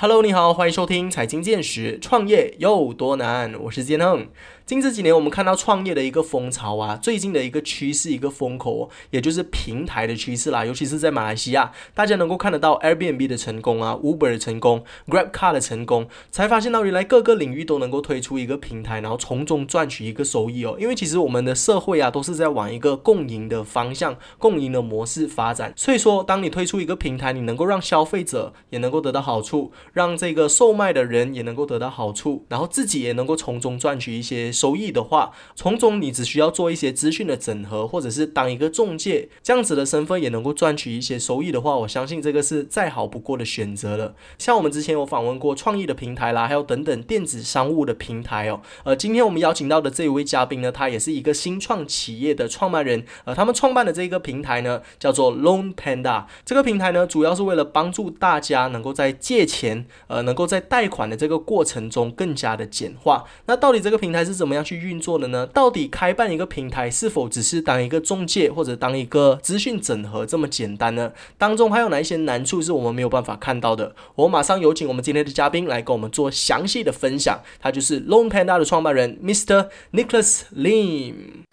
Hello，你好，欢迎收听财经见识，创业有多难？我是建恒。近这几年，我们看到创业的一个风潮啊，最近的一个趋势，一个风口，也就是平台的趋势啦。尤其是在马来西亚，大家能够看得到 Airbnb 的成功啊，Uber 的成功，Grab Car 的成功，才发现到原来各个领域都能够推出一个平台，然后从中赚取一个收益哦。因为其实我们的社会啊，都是在往一个共赢的方向、共赢的模式发展。所以说，当你推出一个平台，你能够让消费者也能够得到好处，让这个售卖的人也能够得到好处，然后自己也能够从中赚取一些。收益的话，从中你只需要做一些资讯的整合，或者是当一个中介，这样子的身份也能够赚取一些收益的话，我相信这个是再好不过的选择了。像我们之前有访问过创意的平台啦，还有等等电子商务的平台哦。呃，今天我们邀请到的这一位嘉宾呢，他也是一个新创企业的创办人。呃，他们创办的这一个平台呢，叫做 Loan Panda。这个平台呢，主要是为了帮助大家能够在借钱，呃，能够在贷款的这个过程中更加的简化。那到底这个平台是怎么？怎么样去运作的呢？到底开办一个平台是否只是当一个中介或者当一个资讯整合这么简单呢？当中还有哪一些难处是我们没有办法看到的？我马上有请我们今天的嘉宾来跟我们做详细的分享。他就是 Long Panda 的创办人 Mr. Nicholas Lim。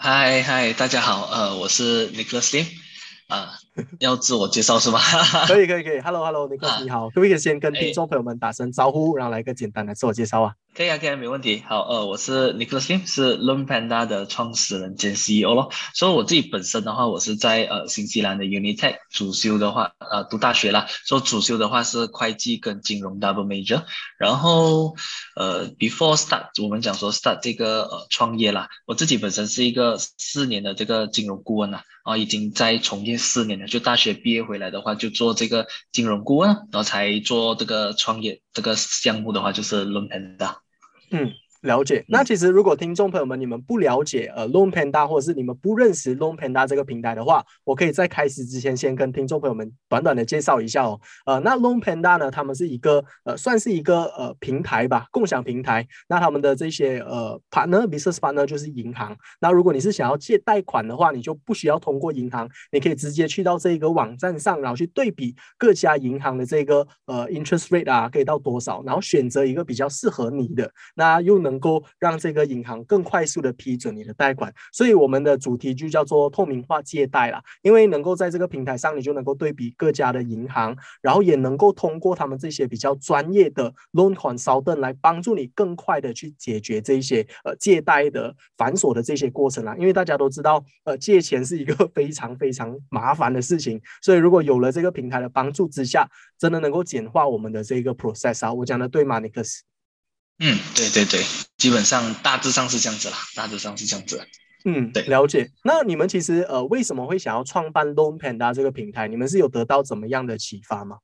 嗨嗨，大家好，呃，我是 Nicholas Lim。啊，要自我介绍是吗？可以可以可以，Hello Hello，Nicholas 你好，可不可以先跟听众朋友们打声招呼，然后来个简单的自我介绍啊？可以啊，可以啊，没问题。好，呃，我是 Nicholas Lim，是 Loan Panda 的创始人兼 CEO 咯。所以我自己本身的话，我是在呃新西兰的 Unitech 主修的话，呃，读大学啦。说主修的话是会计跟金融 double major。然后呃，before start，我们讲说 start 这个呃创业啦，我自己本身是一个四年的这个金融顾问啦，啊，已经在从业四年了。就大学毕业回来的话，就做这个金融顾问，然后才做这个创业这个项目的话，就是 Loan Panda。嗯。了解，那其实如果听众朋友们你们不了解呃 Loan Panda 或者是你们不认识 Loan Panda 这个平台的话，我可以在开始之前先跟听众朋友们短短的介绍一下哦。呃，那 Loan Panda 呢，他们是一个呃算是一个呃平台吧，共享平台。那他们的这些呃 partner business partner 就是银行。那如果你是想要借贷款的话，你就不需要通过银行，你可以直接去到这个网站上，然后去对比各家银行的这个呃 interest rate 啊，可以到多少，然后选择一个比较适合你的，那又能。能够让这个银行更快速的批准你的贷款，所以我们的主题就叫做透明化借贷啦。因为能够在这个平台上，你就能够对比各家的银行，然后也能够通过他们这些比较专业的 loan consultant 来帮助你更快的去解决这些呃借贷的繁琐的这些过程啦。因为大家都知道，呃，借钱是一个非常非常麻烦的事情，所以如果有了这个平台的帮助之下，真的能够简化我们的这个 process 啊。我讲的对吗，尼克斯？嗯，对对对，基本上大致上是这样子啦，大致上是这样子。嗯，对，了解。那你们其实呃，为什么会想要创办 Loan Panda 这个平台？你们是有得到怎么样的启发吗？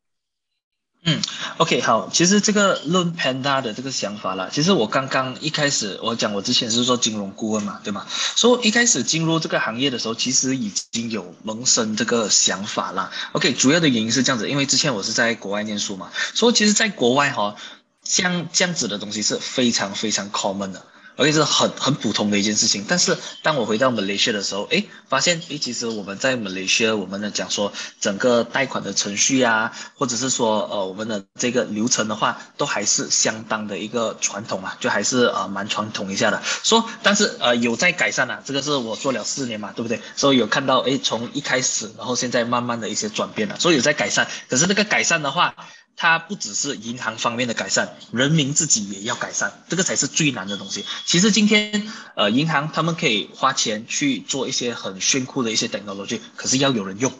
嗯，OK，好，其实这个 Loan Panda 的这个想法啦，其实我刚刚一开始我讲，我之前是做金融顾问嘛，对吗？所以一开始进入这个行业的时候，其实已经有萌生这个想法啦。OK，主要的原因是这样子，因为之前我是在国外念书嘛，所以其实在国外哈。像这样子的东西是非常非常 common 的，而且是很很普通的一件事情。但是当我回到 Malaysia 的时候，哎，发现哎，其实我们在 Malaysia，我们的讲说整个贷款的程序啊，或者是说呃我们的这个流程的话，都还是相当的一个传统啊，就还是呃蛮传统一下的。说但是呃有在改善啊，这个是我做了四年嘛，对不对？所以有看到哎从一开始，然后现在慢慢的一些转变了，所以有在改善。可是那个改善的话。它不只是银行方面的改善，人民自己也要改善，这个才是最难的东西。其实今天，呃，银行他们可以花钱去做一些很炫酷的一些 technology，可是要有人用，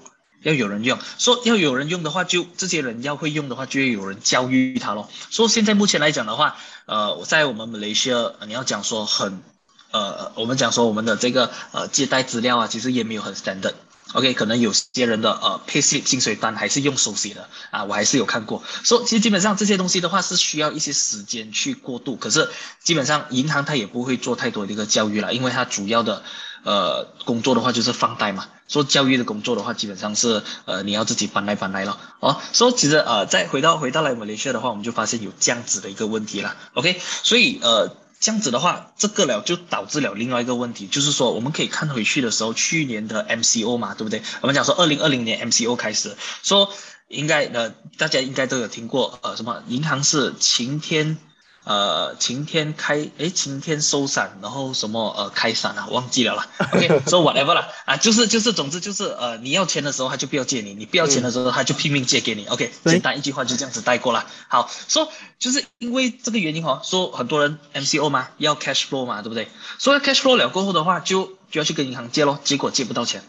要有人用。说要有人用的话，就这些人要会用的话，就要有人教育他咯。说现在目前来讲的话，呃，我在我们马来西亚，你要讲说很，呃，我们讲说我们的这个呃借贷资料啊，其实也没有很 standard。OK，可能有些人的呃 pc 薪水单还是用手写的啊，我还是有看过。说其实基本上这些东西的话是需要一些时间去过渡，可是基本上银行它也不会做太多的一个教育了，因为它主要的呃工作的话就是放贷嘛。做教育的工作的话，基本上是呃你要自己搬来搬来了哦。所以其实呃再回到回到来马来西亚的话，我们就发现有这样子的一个问题了。OK，所以呃。这样子的话，这个了就导致了另外一个问题，就是说我们可以看回去的时候，去年的 MCO 嘛，对不对？我们讲说二零二零年 MCO 开始，说应该呃，大家应该都有听过呃，什么银行是晴天。呃，晴天开，哎，晴天收伞，然后什么呃开伞啊，忘记了啦。OK，so whatever 啦，啊，就是就是，总之就是呃，你要钱的时候他就不要借你，你不要钱的时候他就拼命借给你。OK，简单一句话就这样子带过了。好，说就是因为这个原因哈，说很多人 MCO 嘛，要 cash flow 嘛，对不对？所以 cash flow 了过后的话，就就要去跟银行借咯，结果借不到钱。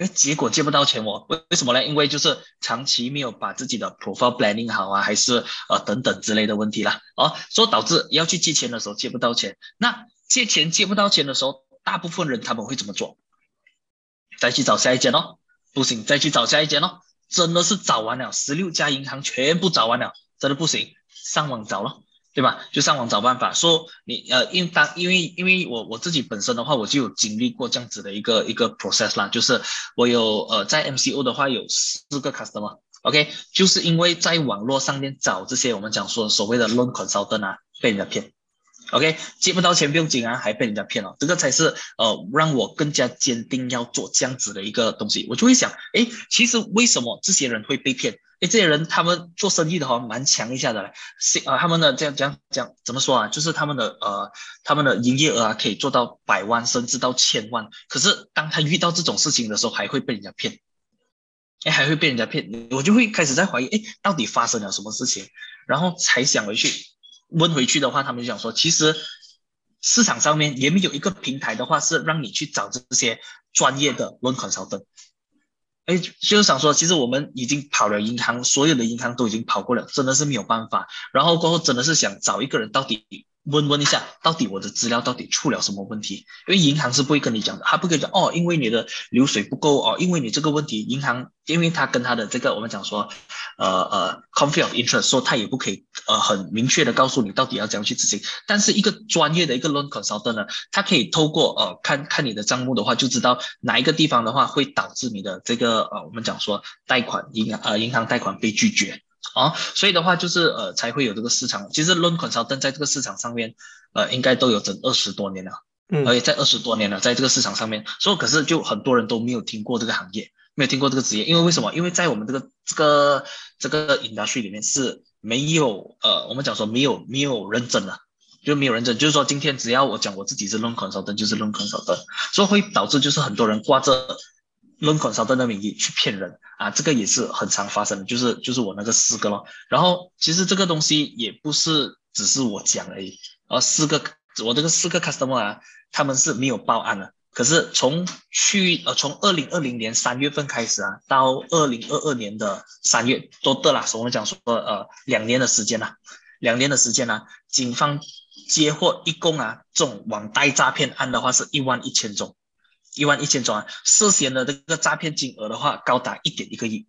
哎，结果借不到钱哦，为为什么呢？因为就是长期没有把自己的 profile planning 好啊，还是呃等等之类的问题啦，哦，所以导致要去借钱的时候借不到钱。那借钱借不到钱的时候，大部分人他们会怎么做？再去找下一间哦，不行，再去找下一间哦，真的是找完了，十六家银行全部找完了，真的不行，上网找咯。对吧？就上网找办法，说你呃，因当因为因为我我自己本身的话，我就有经历过这样子的一个一个 process 啦，就是我有呃在 MCO 的话有四个 customer，OK，就是因为在网络上面找这些我们讲说所谓的 loan consultant 啊，被人家骗，OK，借不到钱不用紧啊，还被人家骗了，这个才是呃让我更加坚定要做这样子的一个东西，我就会想，哎，其实为什么这些人会被骗？哎，这些人他们做生意的话蛮强一下的嘞，是啊，他们的这样这样这样怎么说啊？就是他们的呃，他们的营业额啊可以做到百万甚至到千万。可是当他遇到这种事情的时候，还会被人家骗，哎，还会被人家骗，我就会开始在怀疑，哎，到底发生了什么事情？然后才想回去问回去的话，他们就讲说，其实市场上面也没有一个平台的话是让你去找这些专业的论款烧灯。哎，就是想说，其实我们已经跑了银行，所有的银行都已经跑过了，真的是没有办法。然后过后真的是想找一个人到底。问问一下，到底我的资料到底出了什么问题？因为银行是不会跟你讲的，他不跟你讲哦，因为你的流水不够哦，因为你这个问题，银行因为他跟他的这个我们讲说，呃呃，conflict of interest，说他也不可以呃很明确的告诉你到底要怎样去执行。但是一个专业的一个 loan consultant 呢，他可以透过呃看看你的账目的话，就知道哪一个地方的话会导致你的这个呃我们讲说贷款银行呃银行贷款被拒绝。啊，所以的话就是呃才会有这个市场。其实 loan consultant 在这个市场上面，呃应该都有整二十多年了，嗯，而且在二十多年了，在这个市场上面，所以可是就很多人都没有听过这个行业，没有听过这个职业，因为为什么？因为在我们这个这个这个 industry 里面是没有呃我们讲说没有没有认证的，就没有认证，就是说今天只要我讲我自己是 loan consultant，就是 loan consultant，所以会导致就是很多人挂着。论款少灯的名义去骗人啊，这个也是很常发生的，就是就是我那个四个咯。然后其实这个东西也不是只是我讲而已，而四个我这个四个 customer 啊，他们是没有报案的。可是从去呃从二零二零年三月份开始啊，到二零二二年的三月都得了，我们讲说呃两年的时间呐，两年的时间呢，警方接获一共啊这种网贷诈骗案的话是一万一千宗。一万一千宗啊，涉嫌的这个诈骗金额的话，高达一点一个亿，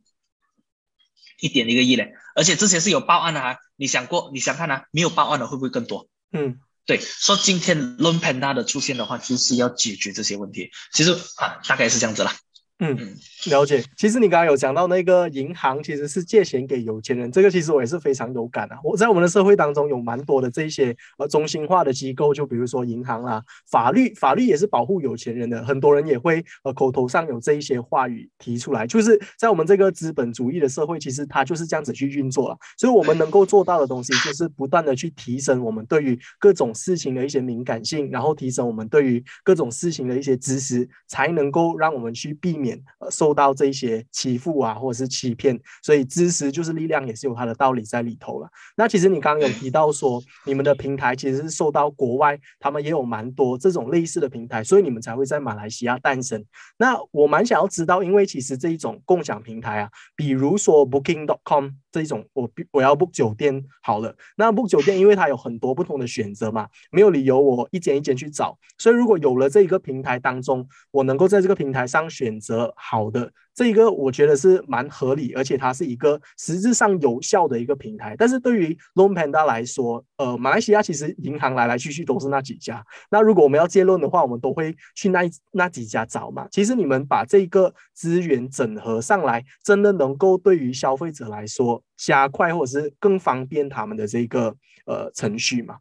一点一个亿嘞！而且之前是有报案的啊，你想过，你想看啊，没有报案的会不会更多？嗯，对，说今天 Loan Panda 的出现的话，就是要解决这些问题。其实啊，大概是这样子啦。嗯，了解。其实你刚刚有讲到那个银行其实是借钱给有钱人，这个其实我也是非常有感啊。我在我们的社会当中有蛮多的这些呃中心化的机构，就比如说银行啦，法律法律也是保护有钱人的，很多人也会呃口头上有这一些话语提出来，就是在我们这个资本主义的社会，其实它就是这样子去运作了。所以我们能够做到的东西，就是不断的去提升我们对于各种事情的一些敏感性，然后提升我们对于各种事情的一些知识，才能够让我们去避免。呃，受受到这些欺负啊，或者是欺骗，所以知识就是力量，也是有它的道理在里头了。那其实你刚刚有提到说，你们的平台其实是受到国外，他们也有蛮多这种类似的平台，所以你们才会在马来西亚诞生。那我蛮想要知道，因为其实这一种共享平台啊，比如说 Booking.com 这一种，我我要 book 酒店好了，那 book 酒店，因为它有很多不同的选择嘛，没有理由我一间一间去找，所以如果有了这一个平台当中，我能够在这个平台上选择好。好的，这一个我觉得是蛮合理，而且它是一个实质上有效的一个平台。但是对于 Loan Panda 来说，呃，马来西亚其实银行来来去去都是那几家。那如果我们要借论的话，我们都会去那那几家找嘛。其实你们把这个资源整合上来，真的能够对于消费者来说加快或者是更方便他们的这个呃程序嘛？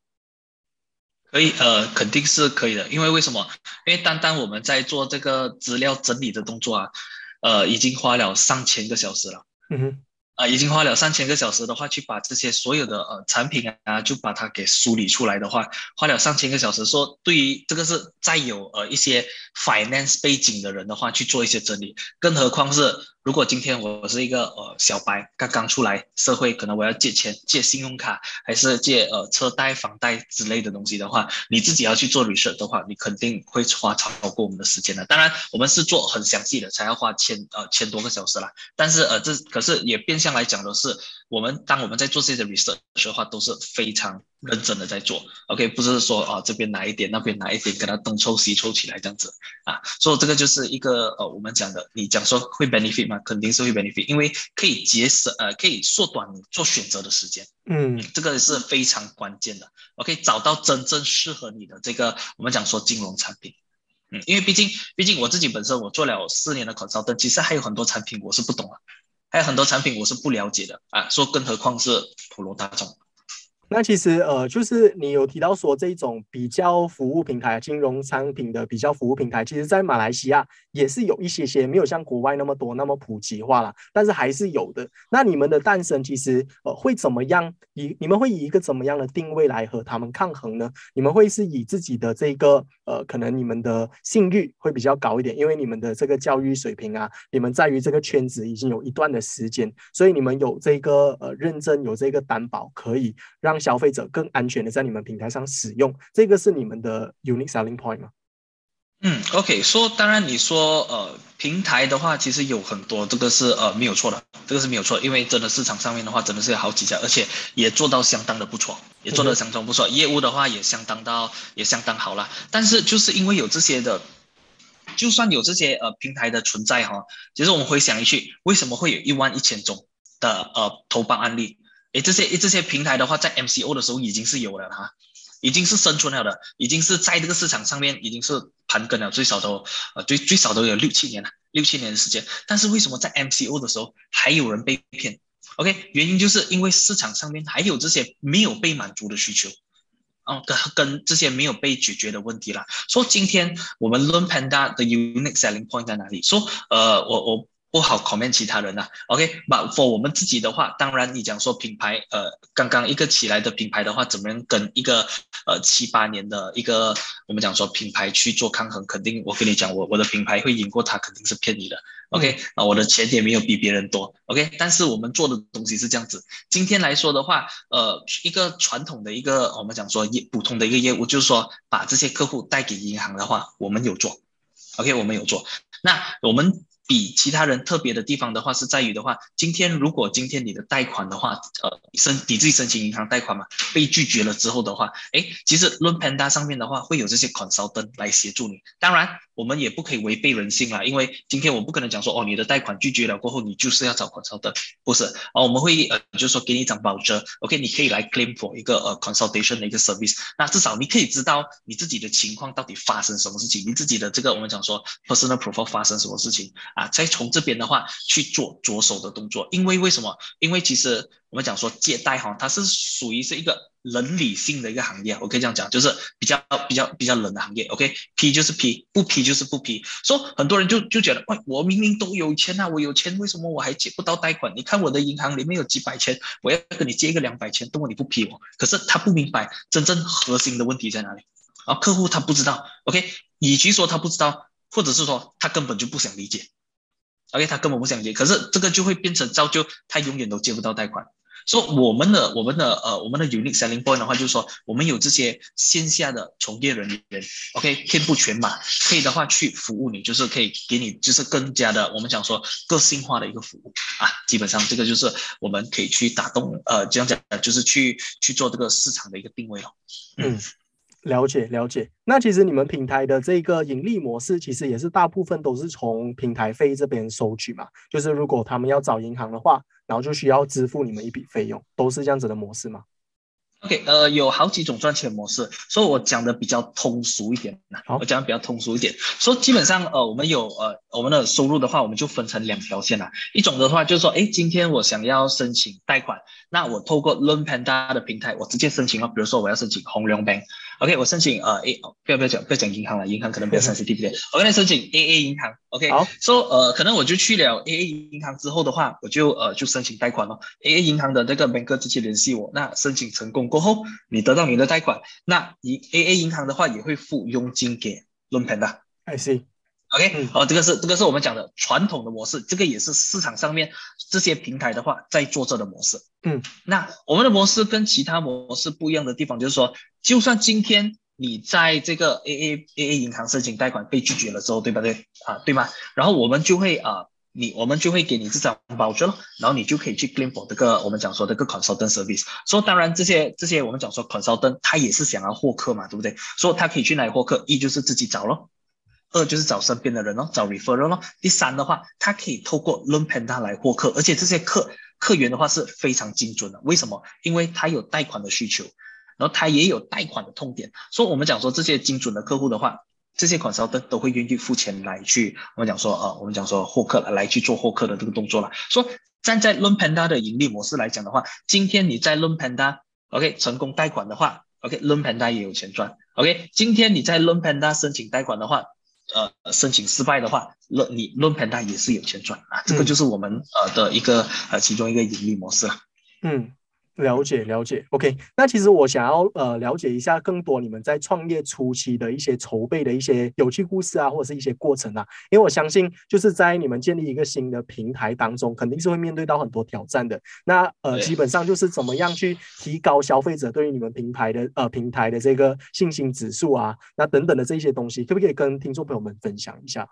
可以，呃，肯定是可以的，因为为什么？因为单单我们在做这个资料整理的动作啊，呃，已经花了上千个小时了。嗯哼。啊，已经花了上千个小时的话，去把这些所有的呃产品啊，就把它给梳理出来的话，花了上千个小时。说对于这个是再有呃一些 finance 背景的人的话，去做一些整理，更何况是。如果今天我是一个呃小白，刚刚出来社会，可能我要借钱、借信用卡，还是借呃车贷、房贷之类的东西的话，你自己要去做 research 的话，你肯定会花超过我们的时间的。当然，我们是做很详细的，才要花千呃千多个小时啦。但是呃这可是也变相来讲的是，我们当我们在做这些 research 的话，都是非常。认真的在做，OK，不是说啊这边哪一点那边哪一点，跟他东抽西抽起来这样子啊，所以这个就是一个呃我们讲的，你讲说会 benefit 吗？肯定是会 benefit，因为可以节省呃可以缩短你做选择的时间，嗯，这个是非常关键的，OK，找到真正适合你的这个我们讲说金融产品，嗯，因为毕竟毕竟我自己本身我做了四年的 consultant，其实还有很多产品我是不懂啊，还有很多产品我是不了解的啊，说更何况是普罗大众。那其实呃，就是你有提到说这种比较服务平台、金融商品的比较服务平台，其实在马来西亚也是有一些些，没有像国外那么多、那么普及化了，但是还是有的。那你们的诞生其实呃会怎么样？以你们会以一个怎么样的定位来和他们抗衡呢？你们会是以自己的这个呃，可能你们的信誉会比较高一点，因为你们的这个教育水平啊，你们在于这个圈子已经有一段的时间，所以你们有这个呃认证，有这个担保，可以让。消费者更安全的在你们平台上使用，这个是你们的 unique selling point 吗？嗯，OK，说当然你说呃平台的话，其实有很多，这个是呃没有错的，这个是没有错，因为真的市场上面的话，真的是有好几家，而且也做到相当的不错，也做得相当不错，业务的话也相当到也相当好了。但是就是因为有这些的，就算有这些呃平台的存在哈，其实我们回想一句，为什么会有一万一千种的呃投保案例？诶，这些这些平台的话，在 MCO 的时候已经是有了哈，已经是生存了的，已经是在这个市场上面已经是盘根了，最少都呃最最少都有六七年了，六七年的时间。但是为什么在 MCO 的时候还有人被骗？OK，原因就是因为市场上面还有这些没有被满足的需求，哦，跟跟这些没有被解决的问题啦。说今天我们 Learn Panda 的 unique selling point 在哪里？说呃，我我。不好 comment 其他人呐，OK，那 for 我们自己的话，当然你讲说品牌，呃，刚刚一个起来的品牌的话，怎么样跟一个呃七八年的一个我们讲说品牌去做抗衡，肯定我跟你讲，我我的品牌会赢过他，肯定是骗你的，OK，啊，我的钱也没有比别人多，OK，但是我们做的东西是这样子，今天来说的话，呃，一个传统的一个我们讲说业普通的一个业务，就是说把这些客户带给银行的话，我们有做，OK，我们有做，那我们。比其他人特别的地方的话，是在于的话，今天如果今天你的贷款的话，呃，申你自己申请银行贷款嘛，被拒绝了之后的话，哎，其实 Loan Panda 上面的话会有这些 consultant 来协助你。当然，我们也不可以违背人性啦，因为今天我不可能讲说，哦，你的贷款拒绝了过后，你就是要找 consultant，不是啊，我们会呃，就是说给你一张保折，OK，你可以来 claim for 一个呃 consultation 的一个 service，那至少你可以知道你自己的情况到底发生什么事情，你自己的这个我们讲说 personal profile 发生什么事情。啊，再从这边的话去做着手的动作，因为为什么？因为其实我们讲说借贷哈，它是属于是一个冷理性的一个行业，我可以这样讲，就是比较比较比较冷的行业。OK，批就是批，不批就是不批。说很多人就就觉得，喂，我明明都有钱啊，我有钱，为什么我还借不到贷款？你看我的银行里面有几百千，我要跟你借一个两百千，为什么你不批我？可是他不明白真正核心的问题在哪里，啊，客户他不知道。OK，与其说他不知道，或者是说他根本就不想理解。OK，他根本不想借，可是这个就会变成造就他永远都借不到贷款。说我们的我们的呃我们的 unique selling point 的话，就是说我们有这些线下的从业人员，OK，遍布全马，可以的话去服务你，就是可以给你就是更加的我们讲说个性化的一个服务啊。基本上这个就是我们可以去打动呃这样讲，就是去去做这个市场的一个定位了。嗯。了解了解，那其实你们平台的这个盈利模式，其实也是大部分都是从平台费这边收取嘛。就是如果他们要找银行的话，然后就需要支付你们一笔费用，都是这样子的模式吗？OK，呃，有好几种赚钱模式，所以我讲的比较通俗一点。好，我讲的比较通俗一点，说基本上呃，我们有呃我们的收入的话，我们就分成两条线了。一种的话就是说，哎，今天我想要申请贷款，那我透过 Loan Panda 的平台，我直接申请了。比如说我要申请红龙 Bank。OK，我申请呃 A，不要不要讲不要讲银行了，银行可能比较 sensitive 点。我跟你申请 AA 银行，OK，好，说呃可能我就去了 AA 银行之后的话，我就呃就申请贷款了。AA 银行的那个 banker 直接联系我，那申请成功过后，你得到你的贷款，那你 AA 银行的话也会付佣金给 Loan Panda。I see。OK，好哦，这个是这个是我们讲的传统的模式，这个也是市场上面这些平台的话在做这的模式。嗯，那我们的模式跟其他模式不一样的地方，就是说，就算今天你在这个 AA AA 银行申请贷款被拒绝了之后，对不对？啊，对吗？然后我们就会啊。你我们就会给你这张保证了，然后你就可以去 claim for 这个我们讲说这个 consultant service。说当然这些这些我们讲说 consultant 他也是想要获客嘛，对不对？说他可以去哪里获客？一就是自己找咯，二就是找身边的人哦，找 referral 咯。第三的话，他可以透过 Loan Panda 来获客，而且这些客客源的话是非常精准的。为什么？因为他有贷款的需求，然后他也有贷款的痛点。所以我们讲说这些精准的客户的话，这些 consultant 都会愿意付钱来去，我们讲说呃，我们讲说获客来去做获客的这个动作了。说站在 Loan Panda 的盈利模式来讲的话，今天你在 Loan Panda OK 成功贷款的话，OK Loan Panda 也有钱赚。OK 今天你在 Loan Panda 申请贷款的话，呃，申请失败的话，Loan 你 Loan Panda 也是有钱赚啊，这个就是我们呃的一个呃其中一个盈利模式了。嗯，了解了解。OK，那其实我想要呃了解一下更多你们在创业初期的一些筹备的一些有趣故事啊，或者是一些过程啊。因为我相信就是在你们建立一个新的平台当中，肯定是会面对到很多挑战的。那呃，基本上就是怎么样去提高消费者对于你们平台的呃平台的这个信心指数啊，那等等的这些东西，可不可以跟听众朋友们分享一下？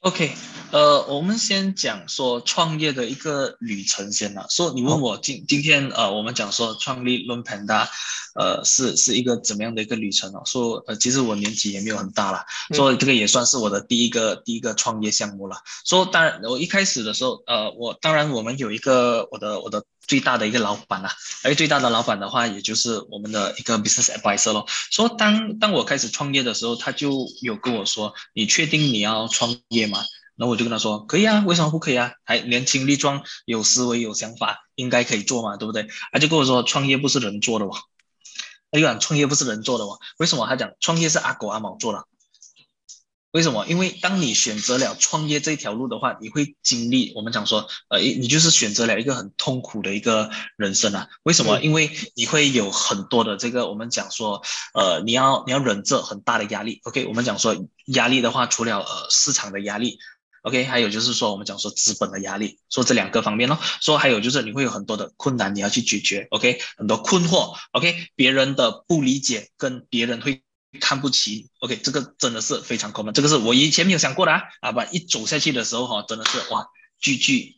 OK，呃，我们先讲说创业的一个旅程先啦。说你问我今今天呃，我们讲说创立 Loan Panda，呃，是是一个怎么样的一个旅程哦？说呃，其实我年纪也没有很大啦，嗯所以这个也算是我的第一个第一个创业项目了。说当然，我一开始的时候，呃，我当然我们有一个我的我的最大的一个老板啊，而最大的老板的话，也就是我们的一个 business advisor 咯。说当当我开始创业的时候，他就有跟我说：“你确定你要创业吗？”然后我就跟他说：“可以啊，为什么不可以啊？还年轻力壮，有思维，有想法，应该可以做嘛，对不对？”他就跟我说：“创业不是人做的哦。”他就讲创业不是人做的哦。为什么？他讲创业是阿狗阿猫做的。为什么？因为当你选择了创业这条路的话，你会经历我们讲说，呃，你就是选择了一个很痛苦的一个人生啊。为什么？嗯因为你会有很多的这个我们讲说，呃，你要你要忍着很大的压力。OK，我们讲说压力的话，除了呃市场的压力。OK，还有就是说，我们讲说资本的压力，说这两个方面咯。说还有就是你会有很多的困难你要去解决，OK，很多困惑，OK，别人的不理解跟别人会看不起，OK，这个真的是非常 common，这个是我以前没有想过的啊，啊，把一走下去的时候哈、真的是哇，句句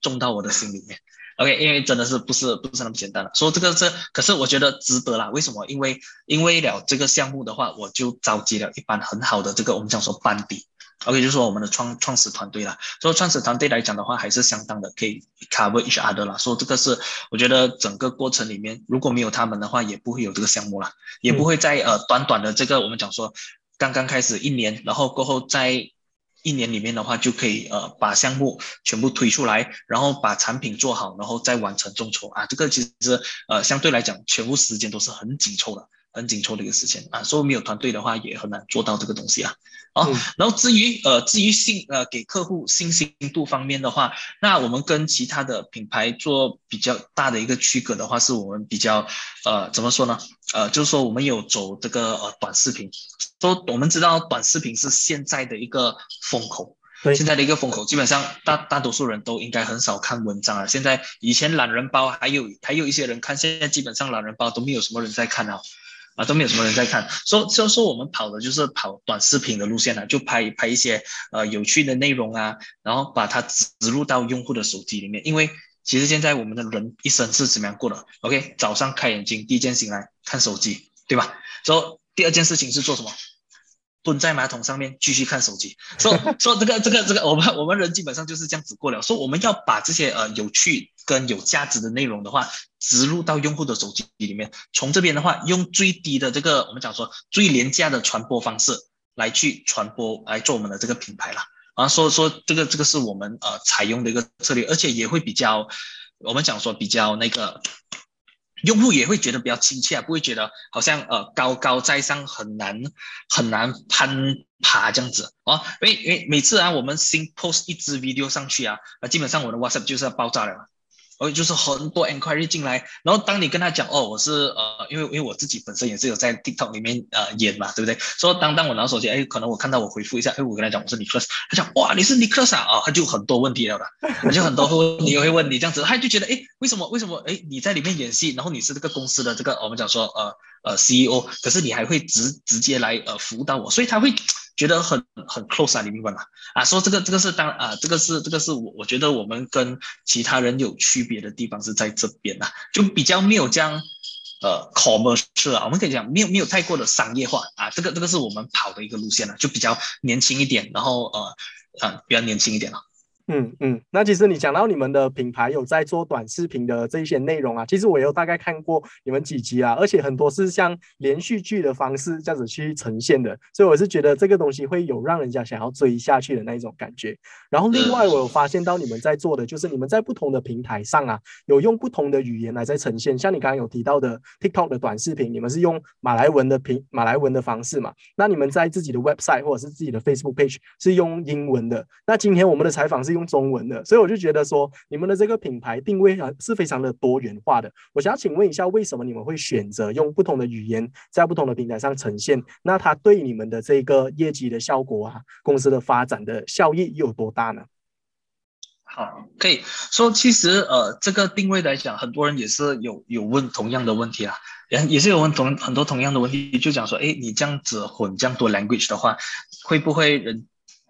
中到我的心里面。OK，因为真的是不是不是那么简单了。说这个是，可是我觉得值得啦。为什么？因为因为了这个项目的话，我就召集了一班很好的这个我们讲说班底。OK，就是说我们的创创始团队啦。所以创始团队来讲的话，还是相当的可以 cover each other 啦。所以这个是我觉得整个过程里面，如果没有他们的话，也不会有这个项目啦，也不会在呃短短的这个我们讲说刚刚开始一年，然后过后在一年里面的话，就可以呃把项目全部推出来，然后把产品做好，然后再完成众筹啊。这个其实呃相对来讲，全部时间都是很紧凑的。很紧凑的一个事情啊，所以没有团队的话也很难做到这个东西啊。哦，嗯然后至于呃至于信呃给客户信心度方面的话，那我们跟其他的品牌做比较大的一个区隔的话，是我们比较呃怎么说呢？呃，就是说我们有走这个呃短视频，说我们知道短视频是现在的一个风口。对现在的一个风口，基本上大大多数人都应该很少看文章了。现在以前懒人包还有还有一些人看，现在基本上懒人包都没有什么人在看了。啊，啊都没有什么人在看，说就说我们跑的就是跑短视频的路线了、就拍拍一些呃有趣的内容啊，然后把它植入到用户的手机里面。因为其实现在我们的人一生是怎么样过的？OK，早上开眼睛，第一件醒来看手机，对吧？说第二件事情是做什么？蹲在马桶上面继续看手机，说 说这个这个这个，我们我们人基本上就是这样子过了。说我们要把这些呃有趣跟有价值的内容的话，植入到用户的手机里面。从这边的话，用最低的这个我们讲说最廉价的传播方式来去传播，来做我们的这个品牌了。啊，说说这个这个是我们呃采用的一个策略，而且也会比较，我们讲说比较那个用户也会觉得比较亲切，不会觉得好像呃高高在上，很难很难攀爬这样子哦。因为因为每次啊，我们新 post 一支 video 上去啊，那基本上我的 WhatsApp 就是要爆炸了。哦，就是很多 enquiry 进来，然后当你跟他讲哦，我是呃，因为因为我自己本身也是有在 TikTok 里面呃演嘛，对不对？说当当我拿手机，哎，可能我看到我回复一下，哎，我跟他讲我是尼克斯他讲哇，你是尼克斯啊，他就很多问题了，他就很多会问题会问你这样子，他就觉得哎，为什么为什么哎你在里面演戏，然后你是这个公司的这个我们讲说呃呃 CEO，可是你还会直直接来呃辅导我，所以他会。觉得很很 close 啊，你明白吗？啊，说这个这个是当啊，这个是这个是我我觉得我们跟其他人有区别的地方是在这边啊，就比较没有这样呃 commercial 啊，我们可以讲没有没有太过的商业化啊，这个这个是我们跑的一个路线了，就比较年轻一点，然后呃啊比较年轻一点了。嗯嗯，那其实你讲到你们的品牌有在做短视频的这一些内容啊，其实我有大概看过你们几集啊，而且很多是像连续剧的方式这样子去呈现的，所以我是觉得这个东西会有让人家想要追下去的那一种感觉。然后另外我有发现到你们在做的就是你们在不同的平台上啊，有用不同的语言来在呈现，像你刚刚有提到的 TikTok 的短视频，你们是用马来文的平马来文的方式嘛？那你们在自己的 website 或者是自己的 Facebook page 是用英文的。那今天我们的采访是用。中文的，所以我就觉得说，你们的这个品牌定位啊是非常的多元化的。我想请问一下，为什么你们会选择用不同的语言在不同的平台上呈现？那它对你们的这个业绩的效果啊，公司的发展的效益又有多大呢？好，可以说，其实呃，这个定位来讲，很多人也是有有问同样的问题啊，也也是有问同很多同样的问题，就讲说，哎，你这样子混这样多 language 的话，会不会人？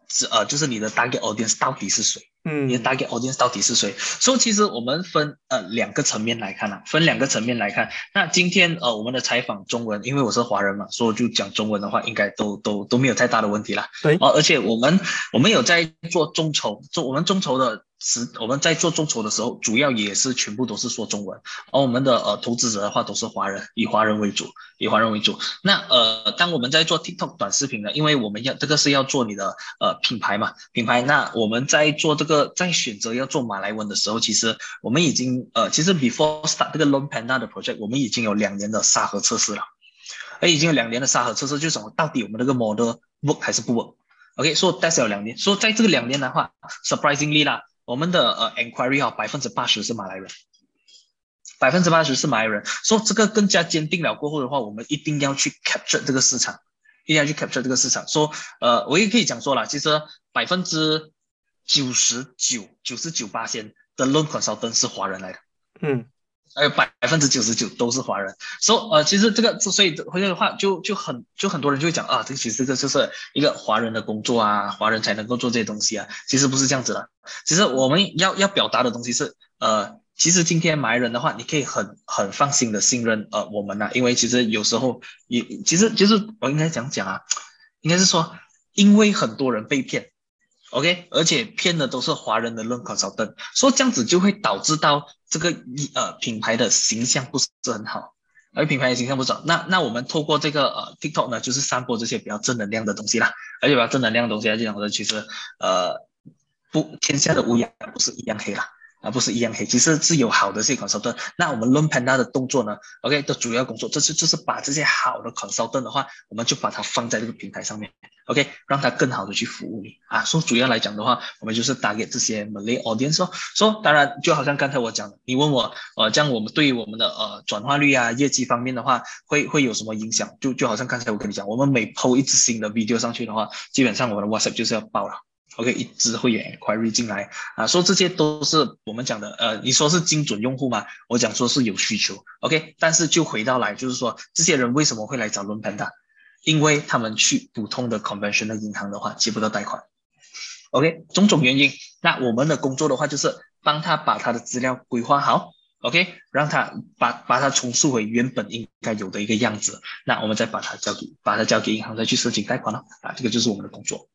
是呃，就是你的 target audience 到底是谁？嗯，你的 target audience 到底是谁？所以其实我们分呃两个层面来看啊，分两个层面来看。那今天呃我们的采访中文，因为我是华人嘛，所以就讲中文的话，应该都都都没有太大的问题啦。对，而且我们我们有在做众筹，做我们众筹的。是我们在做众筹的时候，主要也是全部都是说中文，而我们的呃投资者的话都是华人，以华人为主，以华人为主。那呃，当我们在做 TikTok 短视频呢，因为我们要这个是要做你的呃品牌嘛，品牌。那我们在做这个，在选择要做马来文的时候，其实我们已经呃，其实 before start 这个 Long Panda 的 project，我们已经有两年的沙盒测试了，哎，已经有两年的沙盒测试，就是什么？到底我们那个 model work 还是不 work？OK，说但是有两年，说在这个两年的话，surprisingly 啦。我们的呃 inquiry 哈，百分之八十是马来人，百分之八十是马来人。说这个更加坚定了过后的话，我们一定要去 capture 这个市场，一定要去 capture 这个市场。说呃，我也可以讲说了，其实百分之九十九、九十九八千的 loan consultant 是华人来的，嗯。还有百分之九十九都是华人，说呃，其实这个所以回来的话，就就很就很多人就会讲啊，这其实这就是一个华人的工作啊，华人才能够做这些东西啊，其实不是这样子的。其实我们要要表达的东西是，呃，其实今天买人的话，你可以很很放心的信任呃我们呐，因为其实有时候也其实其实我应该讲讲啊，应该是说，因为很多人被骗。OK，而且骗的都是华人的认可走灯，所以这样子就会导致到这个一呃品牌的形象不是很好，而品牌的形象不好。那那我们透过这个呃 TikTok 呢，就是散播这些比较正能量的东西啦，而且比较正能量的东西来讲的，其实呃不天下的乌鸦不是一样黑啦。而不是一样黑，其实是有好的这些 consultant。那我们 Learn Panda 的动作呢？OK 的主要工作，这是就是把这些好的 consultant 的话，我们就把它放在这个平台上面，OK，让它更好的去服务你啊。说主要来讲的话，我们就是打给这些 Malay audience 说，说当然就好像刚才我讲的，你问我，呃，这样我们对于我们的呃转化率啊、业绩方面的话，会会有什么影响？就就好像刚才我跟你讲，我们每 PO 一支新的 video 上去的话，基本上我的 WhatsApp 就是要爆了。OK，一支会员 query 进来啊，说这些都是我们讲的，呃，你说是精准用户吗？我讲说是有需求，OK，但是就回到来，就是说这些人为什么会来找轮盘的因为他们去普通的 conventional 银行的话接不到贷款，OK，种种原因。那我们的工作的话就是帮他把他的资料规划好，OK，让他把把它重塑回原本应该有的一个样子。那我们再把它交给把它交给银行再去申请贷款了啊，这个就是我们的工作。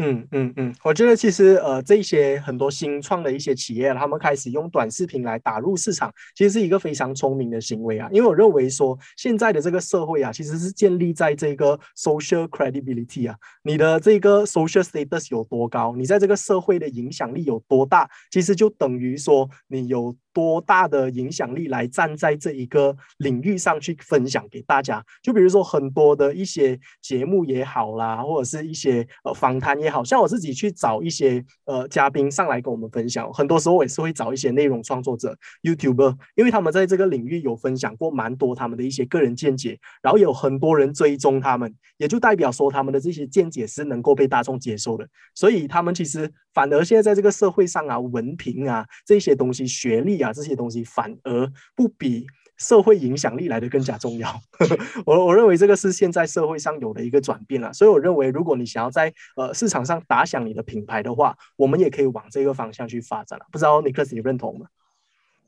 嗯嗯嗯，我觉得其实呃，这些很多新创的一些企业，他们开始用短视频来打入市场，其实是一个非常聪明的行为啊。因为我认为说，现在的这个社会啊，其实是建立在这个 social credibility 啊，你的这个 social status 有多高，你在这个社会的影响力有多大，其实就等于说你有多大的影响力来站在这一个领域上去分享给大家？就比如说很多的一些节目也好啦，或者是一些呃访谈也好，像我自己去找一些呃嘉宾上来跟我们分享，很多时候我也是会找一些内容创作者、YouTuber，因为他们在这个领域有分享过蛮多他们的一些个人见解，然后有很多人追踪他们，也就代表说他们的这些见解是能够被大众接受的，所以他们其实反而现在在这个社会上啊，文凭啊这些东西、学历。啊，这些东西反而不比社会影响力来的更加重要。我我认为这个是现在社会上有的一个转变了。所以我认为，如果你想要在呃市场上打响你的品牌的话，我们也可以往这个方向去发展了。不知道尼克斯你认同吗？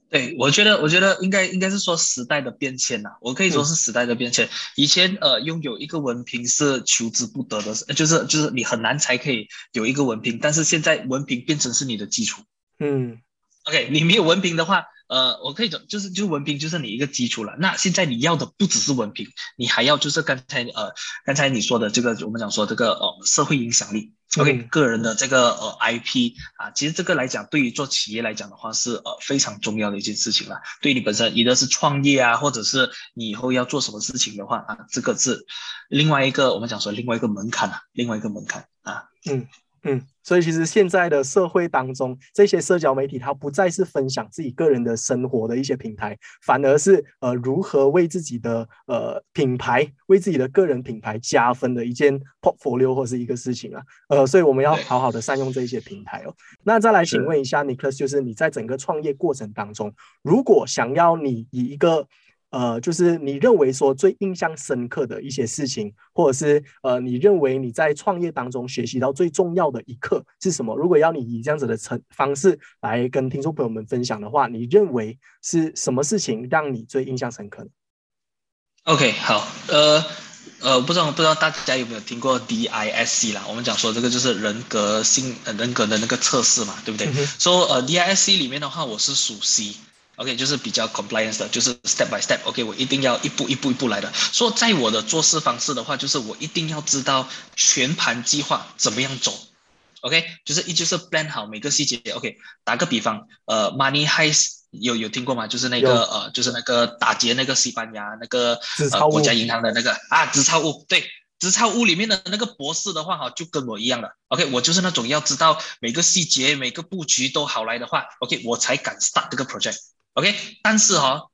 对，我觉得，我觉得应该应该是说时代的变迁呐。我可以说是时代的变迁。以前呃，拥有一个文凭是求之不得的，就是就是你很难才可以有一个文凭。但是现在文凭变成是你的基础。嗯。OK，你没有文凭的话，呃，我可以讲，就是就文凭就是你一个基础了。那现在你要的不只是文凭，你还要就是刚才呃刚才你说的这个，我们讲说这个呃社会影响力，OK，个人的这个呃 IP 啊，其实这个来讲，对于做企业来讲的话是呃非常重要的一件事情了。对你本身，你的是创业啊，或者是你以后要做什么事情的话啊，这个是另外一个我们讲说另外一个门槛啊，另外一个门槛啊，嗯。嗯，所以其实现在的社会当中，这些社交媒体它不再是分享自己个人的生活的一些平台，反而是呃如何为自己的呃品牌、为自己的个人品牌加分的一件 portfolio 或是一个事情啊。呃，所以我们要好好的善用这些平台哦。那再来请问一下 Nicholas，就是你在整个创业过程当中，如果想要你以一个呃，就是你认为说最印象深刻的一些事情，或者是呃，你认为你在创业当中学习到最重要的一课是什么？如果要你以这样子的成方式来跟听众朋友们分享的话，你认为是什么事情让你最印象深刻？OK，好，呃呃，不知道不知道大家有没有听过 DISC 啦？我们讲说这个就是人格性人格的那个测试嘛，对不对？说呃 DISC 里面的话，我是属 C。OK，就是比较 compliance 的，就是 step by step。OK，我一定要一步一步一步来的。说在我的做事方式的话，就是我一定要知道全盘计划怎么样走。OK，就是一就是 plan 好每个细节。OK，打个比方，呃，Money Heist 有有听过吗？就是那个呃，就是那个打劫那个西班牙那个呃国家银行的那个啊，纸钞屋。对，纸钞屋里面的那个博士的话哈，就跟我一样的。OK，我就是那种要知道每个细节、每个布局都好来的话，OK，我才敢 start 这个 project。OK，但是哈，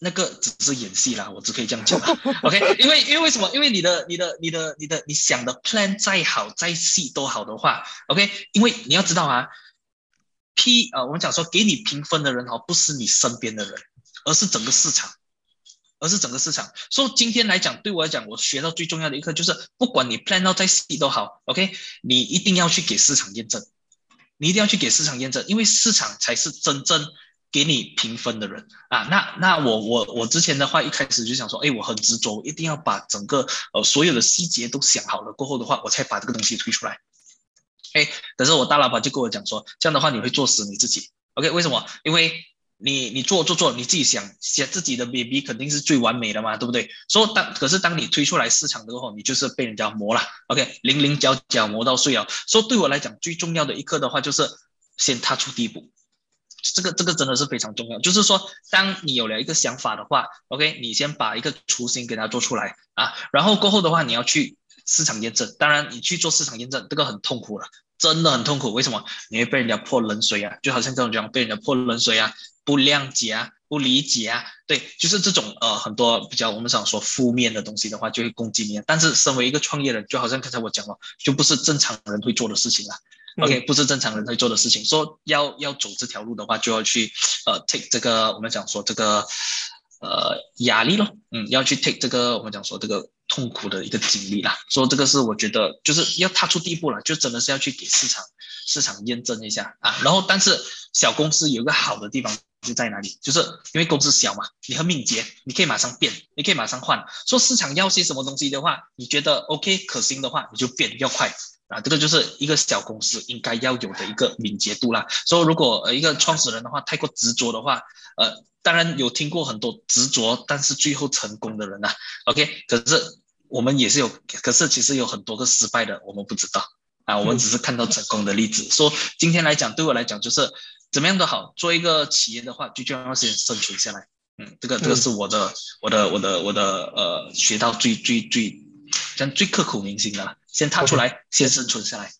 那个只是演戏啦，我只可以这样讲。OK，因为因为为什么？因为你的你的你的你的你想的 plan 再好再细都好的话，OK，因为你要知道啊，P 啊，我们讲说给你评分的人哈，不是你身边的人，而是整个市场，而是整个市场。所以今天来讲，对我来讲，我学到最重要的一课就是，不管你 plan 到再细都好，OK，你一定要去给市场验证，你一定要去给市场验证，因为市场才是真正。给你评分的人啊，那那我我我之前的话一开始就想说，哎，我很执着，一定要把整个呃所有的细节都想好了过后的话，我才把这个东西推出来。哎，可是我大老板就跟我讲说，这样的话你会做死你自己。OK，为什么？因为你你做做做，你自己想想自己的 BB 肯定是最完美的嘛，对不对？所以当可是当你推出来市场的时候，你就是被人家磨了。OK，零零角角磨到碎啊。所以对我来讲，最重要的一刻的话，就是先踏出第一步。这个这个真的是非常重要，就是说，当你有了一个想法的话，OK，你先把一个雏形给它做出来啊，然后过后的话，你要去市场验证。当然，你去做市场验证，这个很痛苦了，真的很痛苦。为什么？你会被人家泼冷水啊，就好像这种讲被人家泼冷水啊，不谅解啊，不理解啊，对，就是这种呃很多比较我们想说负面的东西的话，就会攻击你。但是身为一个创业人，就好像刚才我讲了，就不是正常人会做的事情了。OK，不是正常人会做的事情。说要要走这条路的话，就要去呃 take 这个我们讲说这个呃压力咯，嗯，要去 take 这个我们讲说这个痛苦的一个经历啦。说这个是我觉得就是要踏出第一步了，就真的是要去给市场市场验证一下啊。然后，但是小公司有一个好的地方就在哪里？就是因为公司小嘛，你很敏捷，你可以马上变，你可以马上换。说市场要些什么东西的话，你觉得 OK 可行的话，你就变要快。啊，这个就是一个小公司应该要有的一个敏捷度啦。所以，如果呃一个创始人的话太过执着的话，呃，当然有听过很多执着但是最后成功的人呐。OK，可是我们也是有，可是其实有很多个失败的，我们不知道啊，我们只是看到成功的例子。说今天来讲，对我来讲就是怎么样都好，做一个企业的话，最重要先生存下来。嗯，这个这个是我的我的我的我的呃，学到最最最，像最刻骨铭心的了。先踏出来，先生存下来。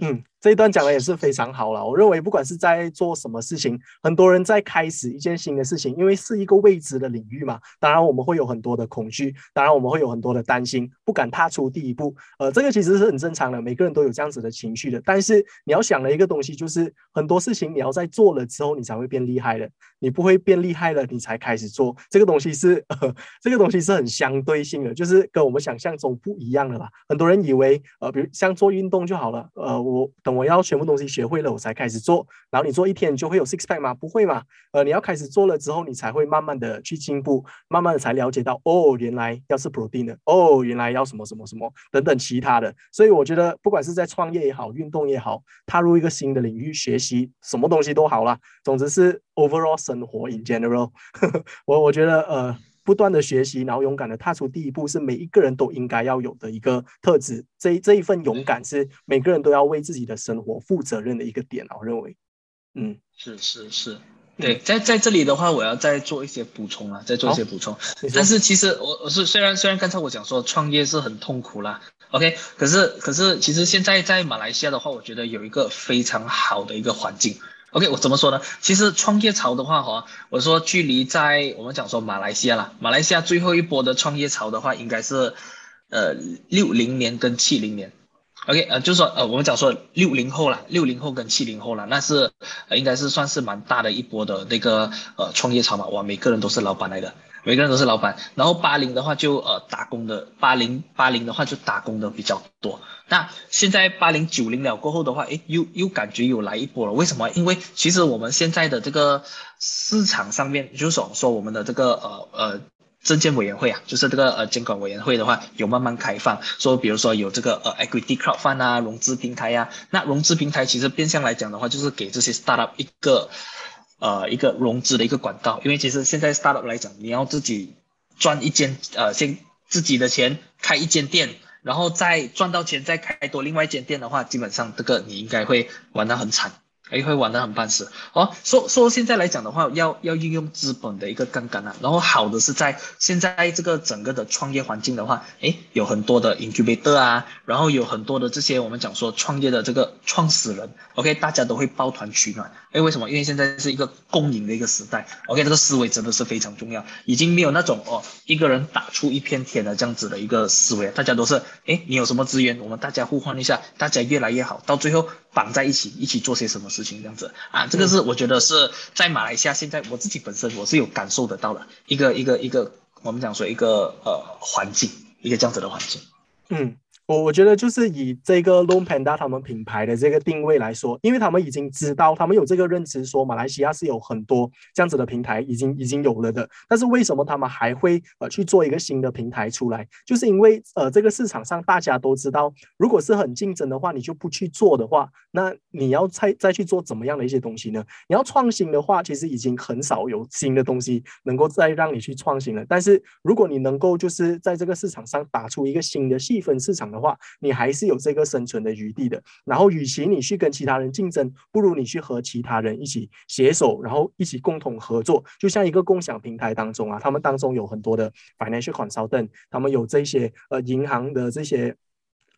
嗯，这一段讲的也是非常好了。我认为不管是在做什么事情，很多人在开始一件新的事情，因为是一个未知的领域嘛，当然我们会有很多的恐惧，当然我们会有很多的担心，不敢踏出第一步。呃，这个其实是很正常的，每个人都有这样子的情绪的。但是你要想的一个东西就是，很多事情你要在做了之后，你才会变厉害的。你不会变厉害了，你才开始做这个东西是，这个东西是很相对性的，就是跟我们想象中不一样的啦。很多人以为，呃，比如像做运动就好了，呃，我等我要全部东西学会了，我才开始做。然后你做一天你就会有 six pack 吗？不会嘛？呃，你要开始做了之后，你才会慢慢的去进步，慢慢的才了解到，哦，原来要是 protein 的，哦，原来要什么什么什么等等其他的。所以我觉得，不管是在创业也好，运动也好，踏入一个新的领域学习什么东西都好啦，总之是 overall 生活 in general，我我觉得呃。不断的学习，然后勇敢的踏出第一步，是每一个人都应该要有的一个特质。这这一份勇敢是每个人都要为自己的生活负责任的一个点我认为，嗯，是是是，对，在在这里的话，我要再做一些补充啊，再做一些补充。但是其实我我是虽然虽然刚才我讲说创业是很痛苦啦，OK，可是可是其实现在在马来西亚的话，我觉得有一个非常好的一个环境。OK，我怎么说呢？其实创业潮的话，哈，我说距离在我们讲说马来西亚啦，马来西亚最后一波的创业潮的话，应该是，呃，六零年跟七零年。OK，呃，就是说，呃，我们讲说六零后啦，六零后跟七零后啦，那是，应该是算是蛮大的一波的那个呃创业潮嘛，哇，每个人都是老板来的。每个人都是老板，然后八零的话就呃打工的，八零八零的话就打工的比较多。那现在八零九零了过后的话，诶，又又感觉有来一波了。为什么？因为其实我们现在的这个市场上面，就是说说我们的这个呃呃证监委员会啊，就是这个呃监管委员会的话，有慢慢开放，说比如说有这个呃 equity crowd fund 啊，融资平台呀。那融资平台其实变相来讲的话，就是给这些 startup 一个。呃，一个融资的一个管道，因为其实现在 startup 来讲，你要自己赚一间，呃，先自己的钱开一间店，然后再赚到钱再开多另外一间店的话，基本上这个你应该会玩得很惨。哎，会玩得很半死哦。说说现在来讲的话，要要运用资本的一个杠杆啊。然后好的是在现在这个整个的创业环境的话，哎，有很多的 incubator 啊，然后有很多的这些我们讲说创业的这个创始人，OK，大家都会抱团取暖。哎，为什么？因为现在是一个共赢的一个时代，OK，这个思维真的是非常重要，已经没有那种哦一个人打出一片天的这样子的一个思维，大家都是哎，你有什么资源，我们大家互换一下，大家越来越好，到最后绑在一起，一起做些什么事情这样子啊，这个是我觉得是在马来西亚现在我自己本身我是有感受得到的一个一个一个我们讲说一个呃环境，一个这样子的环境，嗯。我我觉得就是以这个 Lone Panda 他们品牌的这个定位来说，因为他们已经知道，他们有这个认知，说马来西亚是有很多这样子的平台，已经已经有了的。但是为什么他们还会呃去做一个新的平台出来？就是因为呃这个市场上大家都知道，如果是很竞争的话，你就不去做的话，那你要再再去做怎么样的一些东西呢？你要创新的话，其实已经很少有新的东西能够再让你去创新了。但是如果你能够就是在这个市场上打出一个新的细分市场的，的话，你还是有这个生存的余地的。然后，与其你去跟其他人竞争，不如你去和其他人一起携手，然后一起共同合作。就像一个共享平台当中啊，他们当中有很多的 financial consultant，他们有这些呃银行的这些。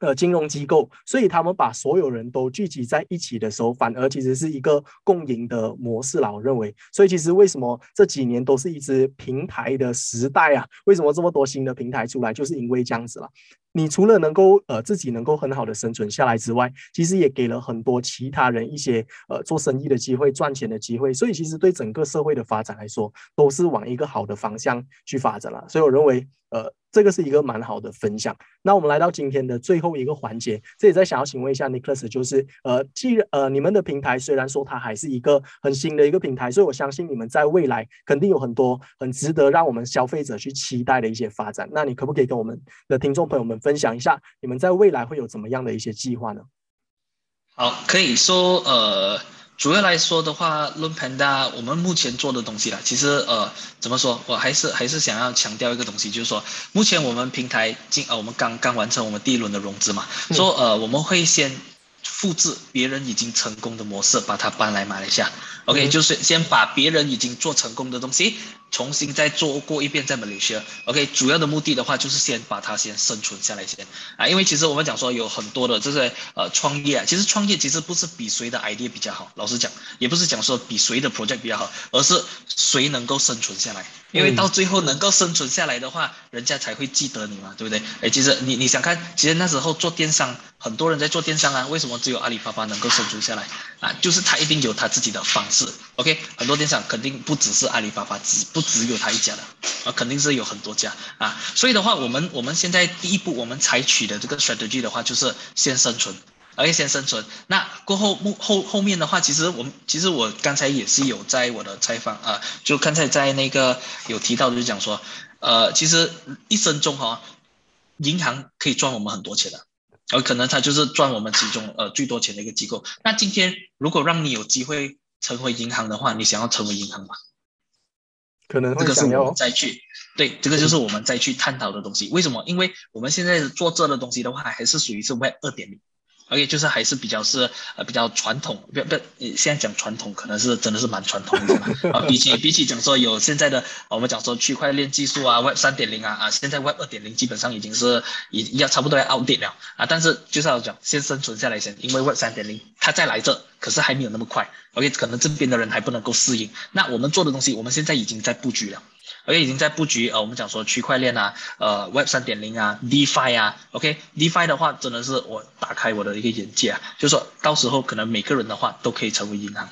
呃，金融机构，所以他们把所有人都聚集在一起的时候，反而其实是一个共赢的模式啦。我认为，所以其实为什么这几年都是一支平台的时代啊？为什么这么多新的平台出来？就是因为这样子了。你除了能够呃自己能够很好的生存下来之外，其实也给了很多其他人一些呃做生意的机会、赚钱的机会。所以其实对整个社会的发展来说，都是往一个好的方向去发展了。所以我认为，呃。这个是一个蛮好的分享。那我们来到今天的最后一个环节，这里再想要请问一下 Nicholas，就是呃，既然呃你们的平台虽然说它还是一个很新的一个平台，所以我相信你们在未来肯定有很多很值得让我们消费者去期待的一些发展。那你可不可以跟我们的听众朋友们分享一下，你们在未来会有怎么样的一些计划呢？好，可以说呃。主要来说的话，Lone Panda 我们目前做的东西啦，其实呃怎么说，我还是还是想要强调一个东西，就是说，目前我们平台进呃我们刚刚完成我们第一轮的融资嘛，说呃我们会先复制别人已经成功的模式，把它搬来马来西亚 OK，就是先把别人已经做成功的东西。重新再做过一遍在马来西亚，OK，主要的目的的话就是先把它先生存下来先啊，因为其实我们讲说有很多的这些呃创业啊，其实创业其实不是比谁的 idea 比较好，老实讲，也不是讲说比谁的 project 比较好，而是谁能够生存下来，因为到最后能够生存下来的话，人家才会记得你嘛，对不对？哎，其实你你想看，其实那时候做电商，很多人在做电商啊，为什么只有阿里巴巴能够生存下来啊？就是他一定有他自己的方式，OK，很多电商肯定不只是阿里巴巴只不。不只有他一家的啊，肯定是有很多家啊，所以的话，我们我们现在第一步我们采取的这个 strategy 的话，就是先生存，而且先生存。那过后幕后后面的话，其实我们其实我刚才也是有在我的采访啊，就刚才在那个有提到，就是讲说，呃，其实一生中哈，银行可以赚我们很多钱的，而可能它就是赚我们其中呃最多钱的一个机构。那今天如果让你有机会成为银行的话，你想要成为银行吗？可能这个是我们再去对，这个就是我们再去探讨的东西。为什么？因为我们现在做这的东西的话，还是属于是 Web 二点零。OK，就是还是比较是呃比较传统，不不，现在讲传统可能是真的是蛮传统的嘛 啊。比起比起讲说有现在的我们讲说区块链技术啊，Web 三点零啊啊，现在 Web 二点零基本上已经是已要差不多要 out 了啊。但是就是要讲先生存下来先，因为 Web 三点零它再来这，可是还没有那么快。OK，可能这边的人还不能够适应。那我们做的东西，我们现在已经在布局了。而且已经在布局，呃，我们讲说区块链啊，呃，Web 三点零啊，DeFi 啊，OK，DeFi 的话真的是我打开我的一个眼界啊，就是说到时候可能每个人的话都可以成为银行。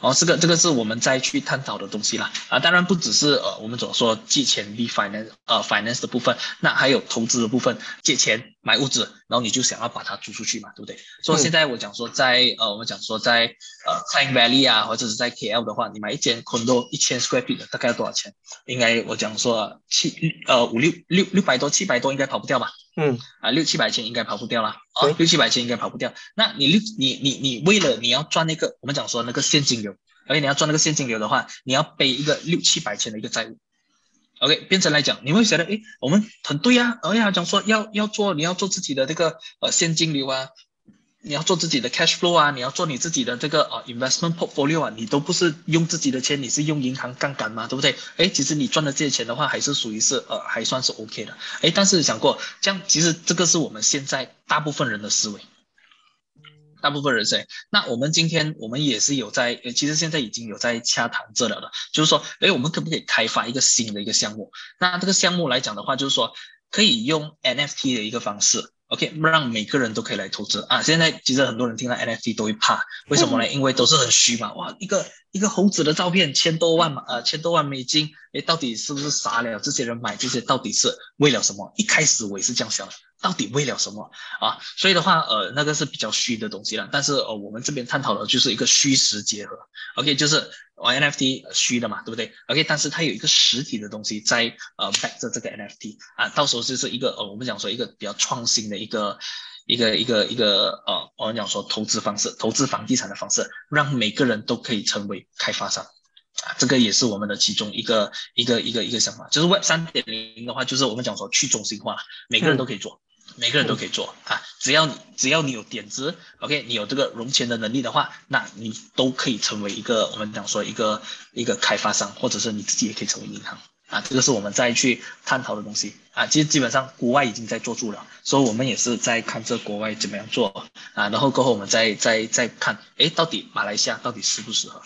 哦，这个这个是我们再去探讨的东西啦。啊，当然不只是呃我们所说借钱 B finance 呃 finance 的部分，那还有投资的部分，借钱买屋子，然后你就想要把它租出去嘛，对不对？所以现在我讲说在呃我们讲说在呃 Pine Valley 啊，或者是在 KL 的话，你买一间 condo 一千 square feet 的大概要多少钱？应该我讲说七呃五六六六百多七百多应该跑不掉吧？嗯，啊，六七百千应该跑不掉了，啊，六七百千应该跑不掉。那你六，你你你为了你要赚那个，我们讲说那个现金流，而且你要赚那个现金流的话，你要背一个六七百千的一个债务。OK，变成来讲，你会觉得，哎，我们很对呀，而且讲说要要做，你要做自己的这个呃现金流啊。你要做自己的 cash flow 啊，你要做你自己的这个呃 investment portfolio 啊，你都不是用自己的钱，你是用银行杠杆嘛，对不对？哎，其实你赚的这些钱的话，还是属于是呃还算是 OK 的。哎，但是想过这样，其实这个是我们现在大部分人的思维，大部分人是。那我们今天我们也是有在，其实现在已经有在洽谈这了的，就是说，哎，我们可不可以开发一个新的一个项目？那这个项目来讲的话，就是说可以用 NFT 的一个方式。OK，让每个人都可以来投资啊！现在其实很多人听到 NFT 都会怕，为什么呢？因为都是很虚嘛，哇，一个一个猴子的照片，千多万嘛，呃，千多万美金，诶，到底是不是傻了？这些人买这些到底是为了什么？一开始我也是这样想的。到底为了什么啊？所以的话，呃，那个是比较虚的东西了。但是，呃，我们这边探讨的就是一个虚实结合。OK，就是玩 NFT 虚的嘛，对不对？OK，但是它有一个实体的东西在呃 back 着这个 NFT 啊，到时候就是一个呃，我们讲说一个比较创新的一个一个一个一个呃，我们讲说投资方式，投资房地产的方式，让每个人都可以成为开发商啊，这个也是我们的其中一个一个一个一个想法。就是 Web 三点零的话，就是我们讲说去中心化，每个人都可以做。每个人都可以做啊，只要你只要你有点子，OK，你有这个融钱的能力的话，那你都可以成为一个我们讲说一个一个开发商，或者是你自己也可以成为银行啊，这个是我们再去探讨的东西啊。其实基本上国外已经在做住了，所以我们也是在看这国外怎么样做啊，然后过后我们再再再看，哎，到底马来西亚到底适不适合？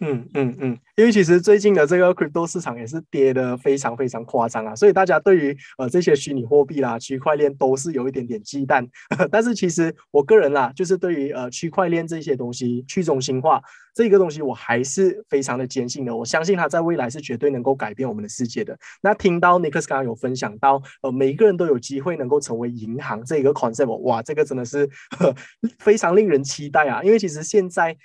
嗯嗯嗯，因为其实最近的这个 crypto 市场也是跌的非常非常夸张啊，所以大家对于呃这些虚拟货币啦、区块链都是有一点点忌惮。但是其实我个人啦，就是对于呃区块链这些东西、去中心化这个东西，我还是非常的坚信的。我相信它在未来是绝对能够改变我们的世界的。那听到 Nick 刚刚有分享到，呃，每一个人都有机会能够成为银行这个 concept，哇，这个真的是 非常令人期待啊！因为其实现在。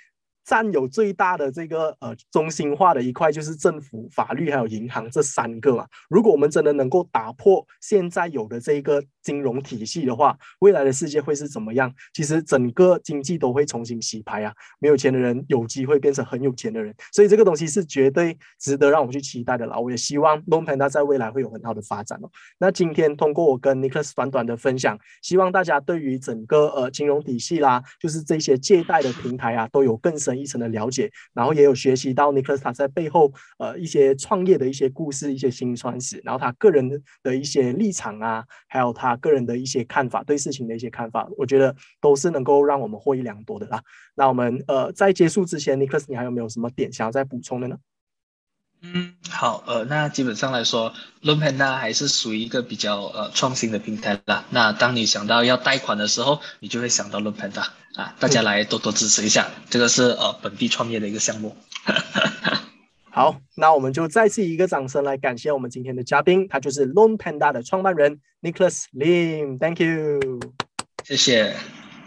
占有最大的这个呃中心化的一块就是政府、法律还有银行这三个啊。如果我们真的能够打破现在有的这一个金融体系的话，未来的世界会是怎么样？其实整个经济都会重新洗牌啊！没有钱的人有机会变成很有钱的人，所以这个东西是绝对值得让我们去期待的啦。我也希望 Long Panda 在未来会有很好的发展哦。那今天通过我跟 Nicholas 短短的分享，希望大家对于整个呃金融体系啦，就是这些借贷的平台啊，都有更深。一层的了解，然后也有学习到 nichols 他在背后呃一些创业的一些故事、一些辛酸史，然后他个人的一些立场啊，还有他个人的一些看法，对事情的一些看法，我觉得都是能够让我们获益良多的啦。那我们呃在结束之前 nichols 你还有没有什么点想要再补充的呢？嗯，好，呃，那基本上来说 l o n Panda 还是属于一个比较呃创新的平台啦。那当你想到要贷款的时候，你就会想到 l o n Panda 啊，大家来多多支持一下，这个是呃本地创业的一个项目。好，那我们就再次一个掌声来感谢我们今天的嘉宾，他就是 l o n Panda 的创办人 Nicholas Lim，Thank you，谢谢。